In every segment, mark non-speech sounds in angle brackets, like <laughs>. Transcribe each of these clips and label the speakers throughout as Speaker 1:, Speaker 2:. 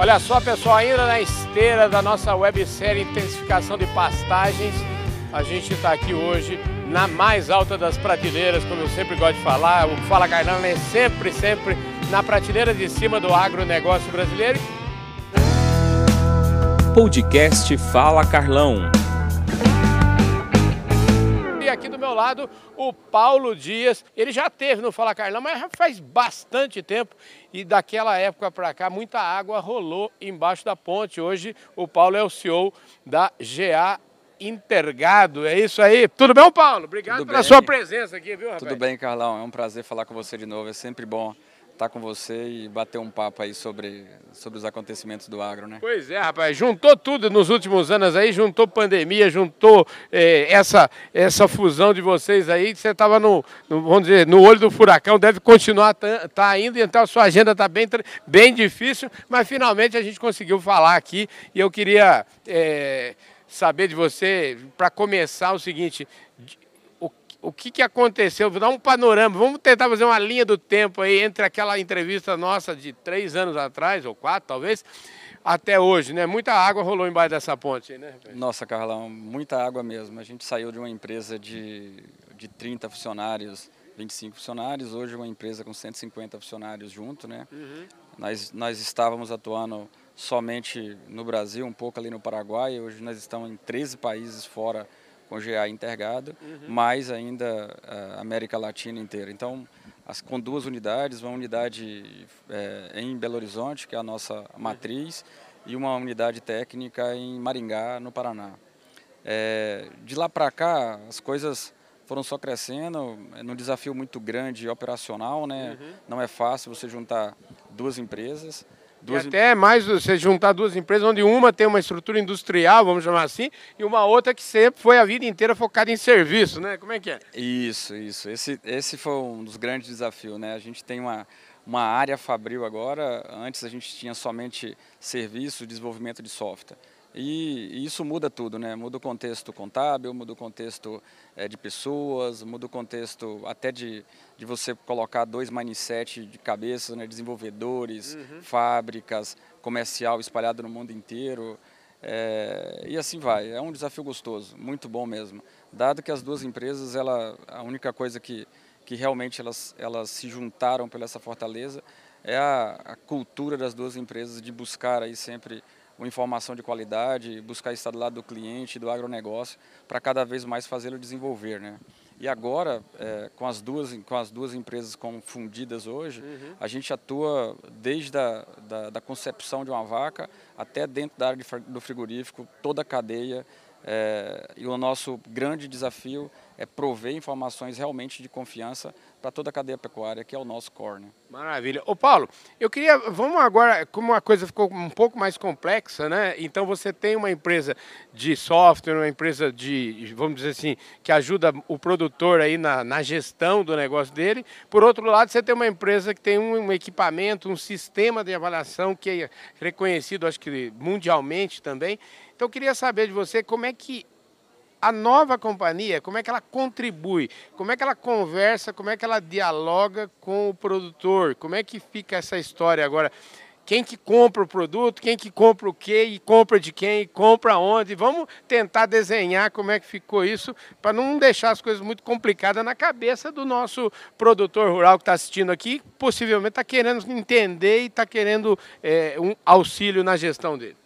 Speaker 1: Olha só, pessoal, ainda na esteira da nossa websérie Intensificação de Pastagens, a gente está aqui hoje na mais alta das prateleiras, como eu sempre gosto de falar. O Fala Carlão é sempre, sempre na prateleira de cima do agronegócio brasileiro.
Speaker 2: Podcast Fala Carlão.
Speaker 1: Aqui do meu lado, o Paulo Dias. Ele já teve no Fala Carlão, mas já faz bastante tempo. E daquela época para cá, muita água rolou embaixo da ponte. Hoje, o Paulo é o CEO da GA Intergado. É isso aí. Tudo bem, Paulo? Obrigado
Speaker 3: Tudo
Speaker 1: pela
Speaker 3: bem.
Speaker 1: sua presença aqui, viu, rapaz?
Speaker 3: Tudo bem, Carlão. É um prazer falar com você de novo. É sempre bom estar com você e bater um papo aí sobre, sobre os acontecimentos do agro, né?
Speaker 1: Pois é, rapaz, juntou tudo nos últimos anos aí, juntou pandemia, juntou eh, essa, essa fusão de vocês aí, você estava no, no, vamos dizer, no olho do furacão, deve continuar tá, indo, então a sua agenda está bem, bem difícil, mas finalmente a gente conseguiu falar aqui e eu queria eh, saber de você, para começar, o seguinte, o, que, que aconteceu, vou dar um panorama, vamos tentar fazer uma linha do tempo aí entre aquela entrevista nossa de três anos atrás, ou quatro talvez, até hoje, né? Muita água rolou embaixo dessa ponte, aí, né?
Speaker 3: Nossa, Carlão, muita água mesmo. A gente saiu de uma empresa de, de 30 funcionários, 25 funcionários, hoje uma empresa com 150 funcionários junto, né? Nós, nós estávamos atuando somente no Brasil, um pouco ali no Paraguai, hoje nós estamos em 13 países fora com GA intergado, mais ainda a América Latina inteira. Então, as, com duas unidades, uma unidade eh, em Belo Horizonte, que é a nossa matriz, e uma unidade técnica em Maringá, no Paraná. Eh, de lá para cá, as coisas foram só crescendo, é num desafio muito grande operacional, né? Não é fácil você juntar duas empresas.
Speaker 1: E
Speaker 3: Duas em-
Speaker 1: até mais você juntar duas empresas, onde uma tem uma estrutura industrial, vamos chamar assim, e uma outra que sempre foi a vida inteira focada em serviço, né? Como é que é?
Speaker 3: Isso, isso. Esse, esse foi um dos grandes desafios, né? A gente tem uma, uma área fabril agora, antes a gente tinha somente serviço, desenvolvimento de software. E, e isso muda tudo, né? Muda o contexto contábil, muda o contexto eh, de pessoas, muda o contexto até de, de você colocar dois mindset de cabeça, né? Desenvolvedores, fábricas, comercial espalhado no mundo inteiro. É, e assim vai, é um desafio gostoso, muito bom mesmo. Dado que as duas empresas, ela, a única coisa que, que realmente elas, elas se juntaram pela essa fortaleza é a, a cultura das duas empresas de buscar aí sempre uma informação de qualidade, buscar estar do lado do cliente, do agronegócio, para cada vez mais fazê-lo desenvolver, né? E agora, é, com, as duas, com as duas empresas como fundidas hoje, a gente atua desde a da, da concepção de uma vaca até dentro da área de do frigorífico, toda a cadeia. é, e o nosso grande desafio é prover informações realmente de confiança para toda a cadeia pecuária, que é o nosso core. né?
Speaker 1: Maravilha. Ô Paulo, eu queria, vamos agora, como a coisa ficou um pouco mais complexa, né? Então você tem uma empresa de software, uma empresa de, vamos dizer assim, que ajuda o produtor aí na, na gestão do negócio dele. Por outro lado, você tem uma empresa que tem um, um equipamento, um sistema de avaliação que é reconhecido, acho que mundialmente também. Então eu queria saber de você como é que a nova companhia, como é que ela contribui, como é que ela conversa, como é que ela dialoga com o produtor, como é que fica essa história agora? Quem que compra o produto, quem que compra o quê, e compra de quem, e compra onde. Vamos tentar desenhar como é que ficou isso, para não deixar as coisas muito complicadas na cabeça do nosso produtor rural que está assistindo aqui, possivelmente está querendo entender e está querendo eh, um auxílio na gestão dele.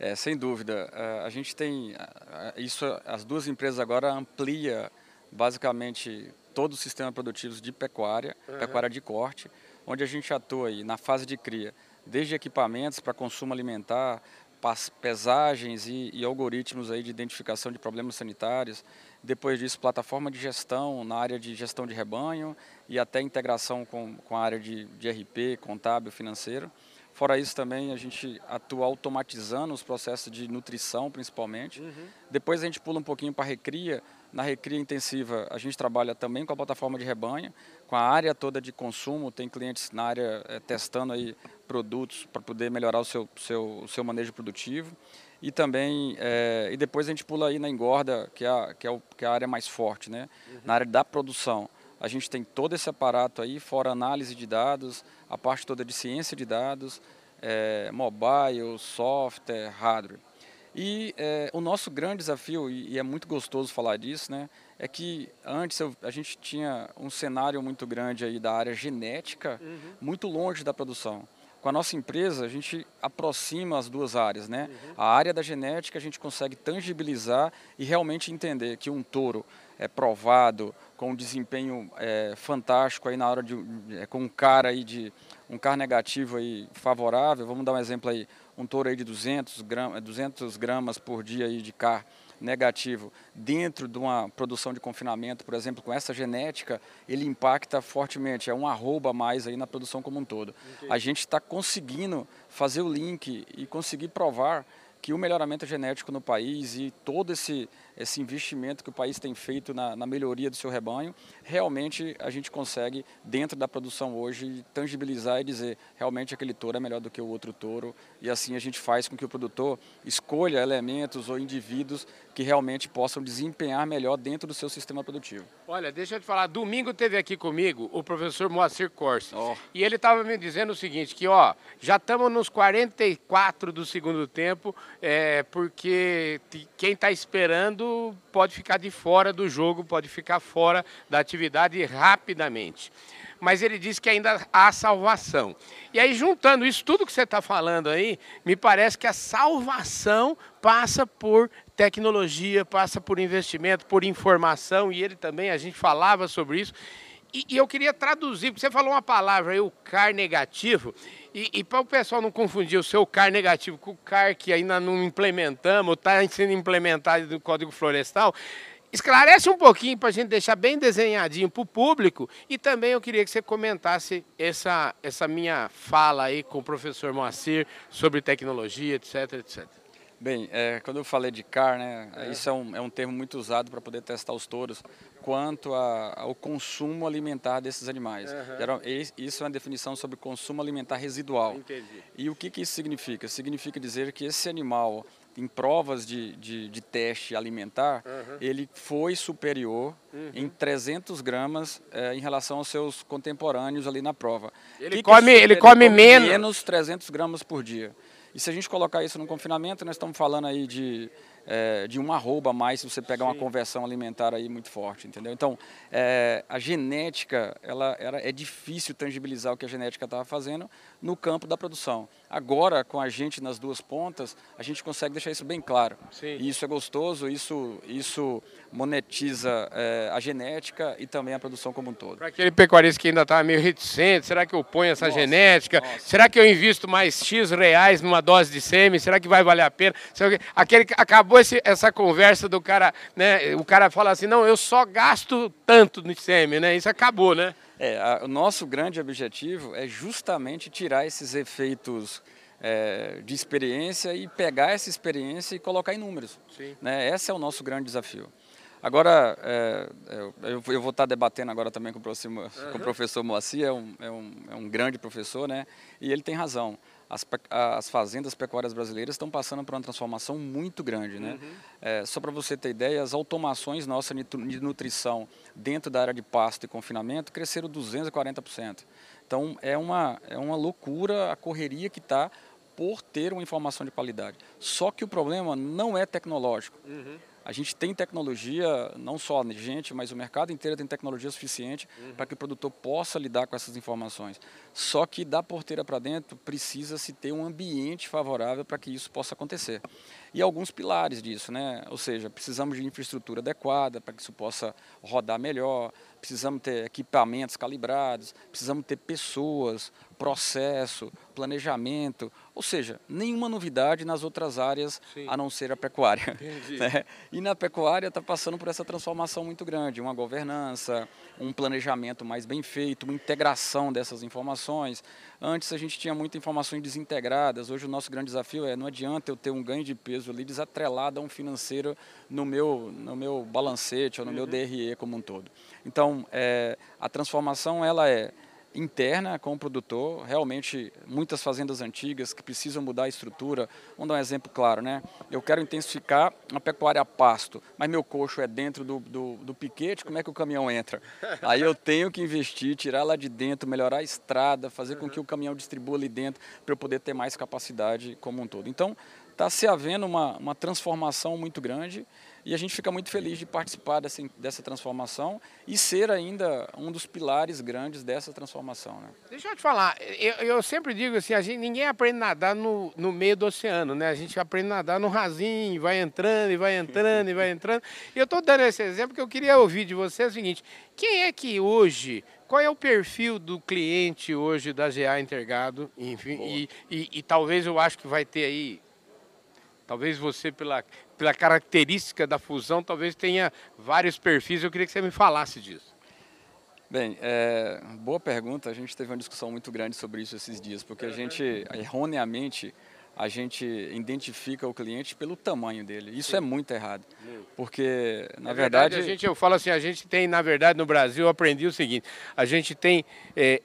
Speaker 3: É, sem dúvida. A- A gente tem isso, as duas empresas agora amplia basicamente todo o sistema produtivo de pecuária, pecuária de corte, onde a gente atua aí na fase de cria, desde equipamentos para consumo alimentar, pesagens e, e algoritmos aí de identificação de problemas sanitários. Depois disso, plataforma de gestão na área de gestão de rebanho e até integração com, com a área de, de RP, contábil, financeiro. Fora isso também a gente atua automatizando os processos de nutrição principalmente. Depois a gente pula um pouquinho para a recria. Na recria intensiva a gente trabalha também com a plataforma de rebanho, com a área toda de consumo. Tem clientes na área eh, testando aí produtos para poder melhorar o seu, seu, seu manejo produtivo. E também, eh, e depois a gente pula aí na engorda, que é a, que é o, que é a área mais forte, né? Na área da produção. A gente tem todo esse aparato aí, fora análise de dados, a parte toda de ciência de dados, é, mobile, software, hardware. E é, o nosso grande desafio, e, é muito gostoso falar disso, né, é que antes eu, a gente tinha um cenário muito grande aí da área genética, uhum. muito longe da produção. Com a nossa empresa, a gente aproxima as duas áreas, né? Uhum. A área da genética a gente consegue tangibilizar e realmente entender que um touro é provado com um desempenho é, fantástico aí na hora de é, com um cara aí de um CAR negativo aí favorável. Vamos dar um exemplo aí, um touro aí de 200 gramas, 200 gramas por dia aí de CAR negativo dentro de uma produção de confinamento, por exemplo, com essa genética, ele impacta fortemente, é um arroba a mais aí na produção como um todo. A gente está conseguindo fazer o link e conseguir provar que o melhoramento genético no país e todo esse esse investimento que o país tem feito na, na, melhoria do seu rebanho, realmente a gente consegue, dentro da produção hoje, tangibilizar e dizer realmente aquele touro é melhor do que o outro touro. E assim a gente faz com que o produtor escolha elementos ou indivíduos que realmente possam desempenhar melhor dentro do seu sistema produtivo.
Speaker 1: Olha, deixa eu te falar, domingo teve aqui comigo o professor Moacir Corsi. Oh. E ele estava me dizendo o seguinte, que ó, já estamos nos 44 do segundo tempo, é, porque quem está esperando pode ficar de fora do jogo, pode ficar fora da atividade rapidamente. Mas ele diz que ainda há salvação. E aí, juntando isso tudo que você está falando aí, me parece que a salvação passa por tecnologia, passa por investimento, por informação, e ele também, a gente falava sobre isso. E, e eu queria traduzir, porque você falou uma palavra aí, o CAR negativo, e, e para o pessoal não confundir o seu CAR negativo com o CAR que ainda não implementamos, está sendo implementado no Código Florestal, esclarece um pouquinho para a gente deixar bem desenhadinho para o público e também eu queria que você comentasse essa, essa minha fala aí com o professor Moacir sobre tecnologia, etc, etc.
Speaker 3: Bem, é, quando eu falei de CAR, né, é. isso é um, é um termo muito usado para poder testar os touros quanto a, ao consumo alimentar desses animais. Uhum. Isso é uma definição sobre consumo alimentar residual.
Speaker 1: Entendi.
Speaker 3: E o que, que isso significa? Significa dizer que esse animal, em provas de, de, de teste alimentar, uhum. ele foi superior uhum. em 300 gramas é, em relação aos seus contemporâneos ali na prova.
Speaker 1: Ele, que come, que ele, ele come, come menos.
Speaker 3: menos 300 gramas por dia. E se a gente colocar isso no confinamento, nós estamos falando aí de é, de um arroba a mais se você pegar Sim. uma conversão alimentar aí muito forte, entendeu? Então, é, a genética, ela, ela, é difícil tangibilizar o que a genética estava fazendo no campo da produção. Agora, com a gente nas duas pontas, a gente consegue deixar isso bem claro.
Speaker 1: Sim.
Speaker 3: E isso é gostoso, isso, isso monetiza é, a genética e também a produção como um todo.
Speaker 1: Para aquele pecuarista que ainda está meio reticente, será que eu ponho essa nossa, genética? Nossa. Será que eu invisto mais X reais numa dose de sêmen? Será que vai valer a pena? Aquele que acabou esse, essa conversa do cara, né? O cara fala assim, não, eu só gasto tanto no ICM, né? Isso acabou, né?
Speaker 3: É, a, o nosso grande objetivo é justamente tirar esses efeitos é, de experiência e pegar essa experiência e colocar em números.
Speaker 1: Sim.
Speaker 3: Né? Esse é o nosso grande desafio. Agora, é, é eu, eu, vou estar debatendo agora também com o professor, uhum. com o professor Moacir, é um, é, um, é um grande professor, né? E ele tem razão as, as fazendas pecuárias brasileiras estão passando por uma transformação muito grande. Né? Uhum. É, só para você ter ideia, as automações nossas de nutrição dentro da área de pasto e confinamento cresceram 240%. Então é uma, é uma loucura a correria que está por ter uma informação de qualidade. Só que o problema não é tecnológico. Uhum. A gente tem tecnologia, não só a gente, mas o mercado inteiro tem tecnologia suficiente uhum. para que o produtor possa lidar com essas informações. Só que da porteira para dentro precisa se ter um ambiente favorável para que isso possa acontecer. E alguns pilares disso, né? Ou seja, precisamos de infraestrutura adequada para que isso possa rodar melhor, precisamos ter equipamentos calibrados, precisamos ter pessoas, processo, planejamento, ou seja, nenhuma novidade nas outras áreas Sim. a não ser a pecuária. <laughs> Né? E na pecuária está passando por essa transformação muito grande, uma governança, um planejamento mais bem feito, uma integração dessas informações. Antes a gente tinha muitas informações desintegradas, hoje o nosso grande desafio é não adianta eu ter um ganho de peso ali desatrelado a um financeiro no meu, no meu balancete ou no uhum. meu DRE como um todo. Então, é, a transformação ela é interna com o produtor, realmente muitas fazendas antigas que precisam mudar a estrutura. Vamos dar um exemplo claro, né? Eu quero intensificar a pecuária a pasto, mas meu coxo é dentro do, do, do piquete, como é que o caminhão entra? <laughs> Aí eu tenho que investir, tirar lá de dentro, melhorar a estrada, fazer com que o caminhão distribua ali dentro para eu poder ter mais capacidade como um todo. Então, está se havendo uma, uma transformação muito grande e a gente fica muito feliz de participar dessa, dessa transformação e ser ainda um dos pilares grandes dessa transformação. Né?
Speaker 1: Deixa eu te falar, eu, eu sempre digo assim, a gente, ninguém aprende a nadar no, no meio do oceano, né? A gente aprende a nadar no rasinho, vai entrando e vai entrando e vai <laughs> entrando. E eu estou dando esse exemplo porque eu queria ouvir de você o seguinte, quem é que hoje qual é o perfil do cliente hoje da GA Intergado? Enfim, e, e, e, talvez eu acho que vai ter aí Talvez você, pela, pela característica da fusão, talvez tenha vários perfis. Eu queria que você me falasse disso.
Speaker 3: Bem, é, boa pergunta. A gente teve uma discussão muito grande sobre isso esses dias, porque a gente, erroneamente, a gente identifica o cliente pelo tamanho dele. Isso Sim. é muito errado. Porque, na, verdade,
Speaker 1: verdade, a gente, eu falo assim, a gente tem, na verdade, no Brasil, eu aprendi o seguinte, a gente tem é,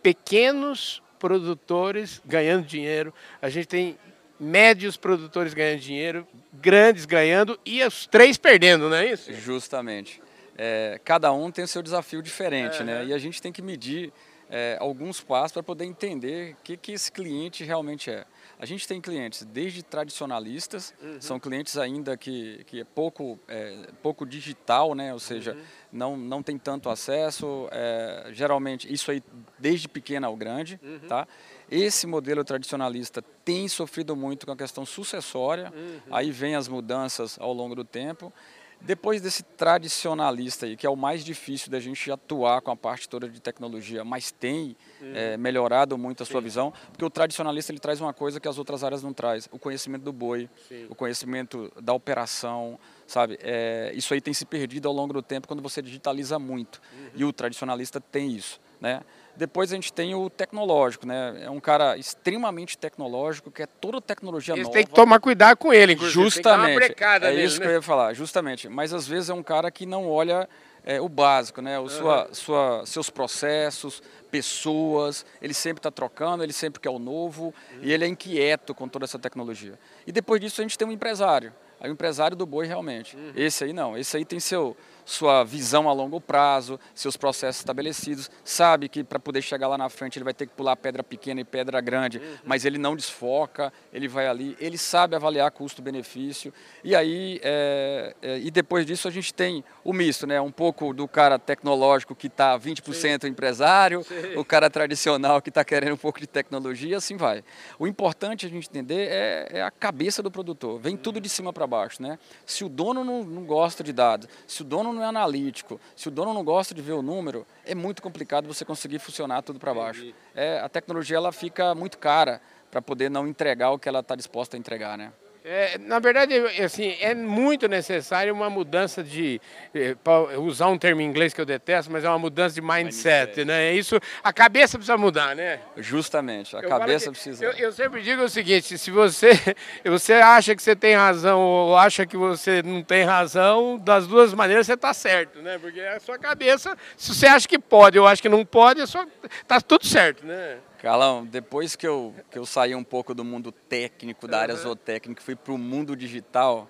Speaker 1: pequenos produtores ganhando dinheiro, a gente tem médios produtores ganhando dinheiro, grandes ganhando e os três perdendo, não é isso?
Speaker 3: Justamente. É, cada um tem o seu desafio diferente, uhum. né? E a gente tem que medir é, alguns passos para poder entender o que, que esse cliente realmente é. A gente tem clientes desde tradicionalistas, uhum. são clientes ainda que, que é pouco, é, pouco digital, né? ou seja, uhum. não, não tem tanto acesso, é, geralmente isso aí desde pequeno ao grande. Uhum. Tá? Esse modelo tradicionalista tem sofrido muito com a questão sucessória, uhum. aí vem as mudanças ao longo do tempo. Depois desse tradicionalista aí, que é o mais difícil da gente atuar com a parte toda de tecnologia, mas tem uhum. é, melhorado muito a sua Sim. visão, porque o tradicionalista ele traz uma coisa que as outras áreas não traz, o conhecimento do boi, Sim. o conhecimento da operação, sabe? É, isso aí tem se perdido ao longo do tempo quando você digitaliza muito, uhum. e o tradicionalista tem isso, né? Depois a gente tem o tecnológico, né? É um cara extremamente tecnológico, que é toda tecnologia Eles nova.
Speaker 1: tem que tomar cuidado com ele, inclusive.
Speaker 3: Justamente. é nele, isso né? que eu ia falar, justamente. Mas às vezes é um cara que não olha é, o básico, né? O uhum. sua, sua, seus processos, pessoas, ele sempre está trocando, ele sempre quer o novo uhum. e ele é inquieto com toda essa tecnologia. E depois disso a gente tem um empresário, o empresário do boi realmente. Uhum. Esse aí não, esse aí tem seu sua visão a longo prazo, seus processos estabelecidos, sabe que para poder chegar lá na frente ele vai ter que pular pedra pequena e pedra grande, uhum. mas ele não desfoca, ele vai ali, ele sabe avaliar custo-benefício, e aí, é, é, e depois disso a gente tem o misto, né? um pouco do cara tecnológico que está 20% Sim. empresário, Sim. o cara tradicional que está querendo um pouco de tecnologia, assim vai. O importante a gente entender é, é a cabeça do produtor, vem uhum. tudo de cima para baixo. Né? Se o dono não, não gosta de dados, se o dono não é analítico, se o dono não gosta de ver o número, é muito complicado você conseguir funcionar tudo para baixo. É, a tecnologia ela fica muito cara para poder não entregar o que ela está disposta a entregar, né?
Speaker 1: É, na verdade, assim, é muito necessário uma mudança de, é, para usar um termo em inglês que eu detesto, mas é uma mudança de mindset, mindset. né? É isso, a cabeça precisa mudar, né?
Speaker 3: Justamente, a eu cabeça precisa.
Speaker 1: Eu, eu, sempre digo o seguinte, se você, <laughs> você acha que você tem razão ou acha que você não tem razão, das duas maneiras você está certo, né? Porque a sua cabeça, se você acha que pode ou acha que não pode, está tudo certo, né?
Speaker 3: Carlão, depois que eu, que eu saí um pouco do mundo técnico, da área zootécnica, fui para o mundo digital,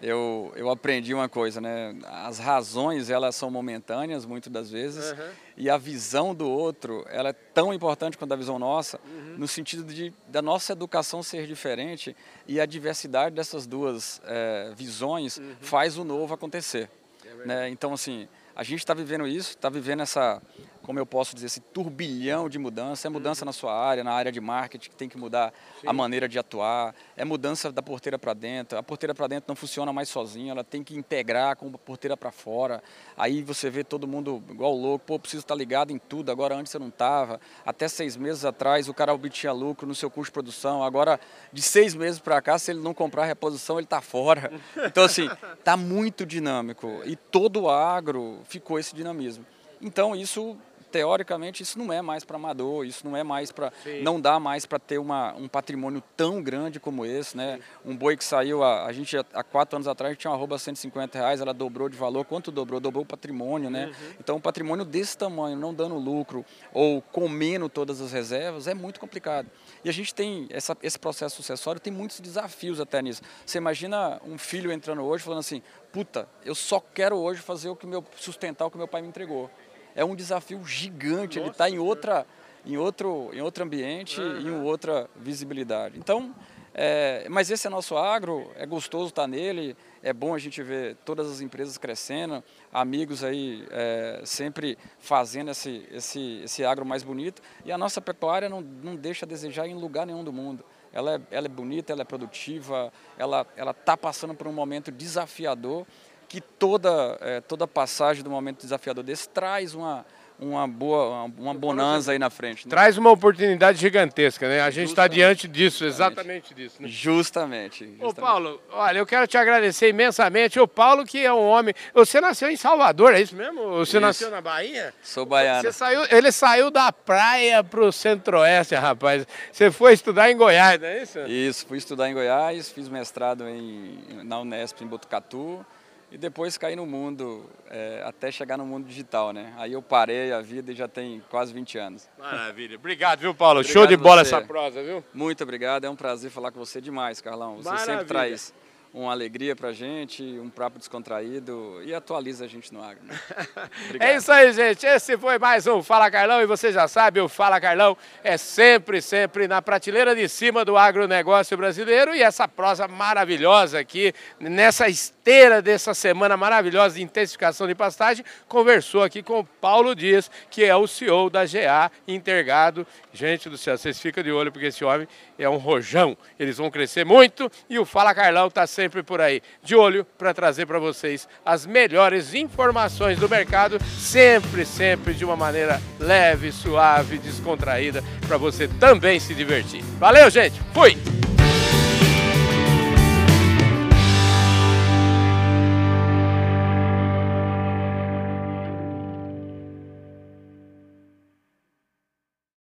Speaker 3: eu, eu aprendi uma coisa, né? As razões, elas são momentâneas, muitas das vezes, uhum. e a visão do outro, ela é tão importante quanto a visão nossa, uhum. no sentido de da nossa educação ser diferente e a diversidade dessas duas é, visões uhum. faz o novo acontecer. É né? Então, assim, a gente está vivendo isso, está vivendo essa, como eu posso dizer, esse turbilhão de mudança. É mudança uhum. na sua área, na área de marketing, que tem que mudar Sim. a maneira de atuar. É mudança da porteira para dentro. A porteira para dentro não funciona mais sozinha, ela tem que integrar com a porteira para fora. Aí você vê todo mundo igual louco, pô, preciso estar tá ligado em tudo, agora antes eu não estava. Até seis meses atrás o cara obtinha lucro no seu custo de produção, agora de seis meses para cá, se ele não comprar reposição, ele está fora. <laughs> Então, assim, está muito dinâmico. E todo o agro ficou esse dinamismo. Então, isso teoricamente isso não é mais para amador, isso não é mais para não dá mais para ter uma, um patrimônio tão grande como esse, né? Um boi que saiu a, a gente há quatro anos atrás tinha uma arroba 150 reais, ela dobrou de valor, quanto dobrou? Dobrou o patrimônio, né? Uhum. Então um patrimônio desse tamanho, não dando lucro ou comendo todas as reservas, é muito complicado. E a gente tem essa, esse processo sucessório tem muitos desafios até nisso. Você imagina um filho entrando hoje falando assim, puta, eu só quero hoje fazer o que meu sustentar o que meu pai me entregou é um desafio gigante. Nossa, ele está em outra, em outro, em outro ambiente, uhum. em outra visibilidade. Então, é, mas esse é nosso agro, é gostoso estar nele, é bom a gente ver todas as empresas crescendo, amigos aí é, sempre fazendo esse, esse, esse agro mais bonito. E a nossa pecuária não, não deixa a desejar em lugar nenhum do mundo. Ela é, ela é bonita, ela é produtiva, ela está passando por um momento desafiador que toda, é, toda passagem do momento desafiador desse traz uma, uma boa, uma, bonança aí na frente. Né?
Speaker 1: Traz uma oportunidade gigantesca, né? A gente está diante disso, exatamente disso. Né?
Speaker 3: Justamente, justamente.
Speaker 1: Ô Paulo, olha, eu quero te agradecer imensamente. O Paulo que é um homem... Você nasceu em Salvador, é isso mesmo? Você isso. nasceu na Bahia?
Speaker 3: Sou baiano.
Speaker 1: Você saiu, ele saiu da praia para o centro-oeste, rapaz. Você foi estudar em Goiás, não é isso?
Speaker 3: Isso, fui estudar em Goiás, fiz mestrado em, na Unesp em Botucatu e depois cair no mundo, é, até chegar no mundo digital, né? Aí eu parei a vida e já tem quase 20 anos.
Speaker 1: Maravilha. Obrigado, viu, Paulo? Obrigado Show de bola você. essa prosa, viu?
Speaker 3: Muito obrigado. É um prazer falar com você demais, Carlão. Você Maravilha. sempre traz uma alegria pra gente, um papo descontraído e atualiza a gente no agro. Né? <laughs>
Speaker 1: é isso aí, gente. Esse foi mais um Fala Carlão e você já sabe, o Fala Carlão é sempre, sempre na prateleira de cima do agronegócio brasileiro e essa prosa maravilhosa aqui, nessa esteira dessa semana maravilhosa de intensificação de pastagem, conversou aqui com o Paulo Dias, que é o CEO da GA Intergado. Gente do céu, vocês ficam de olho porque esse homem é um rojão. Eles vão crescer muito e o Fala Carlão está sempre por aí, de olho para trazer para vocês as melhores informações do mercado, sempre, sempre de uma maneira leve, suave, descontraída, para você também se divertir. Valeu, gente! Fui!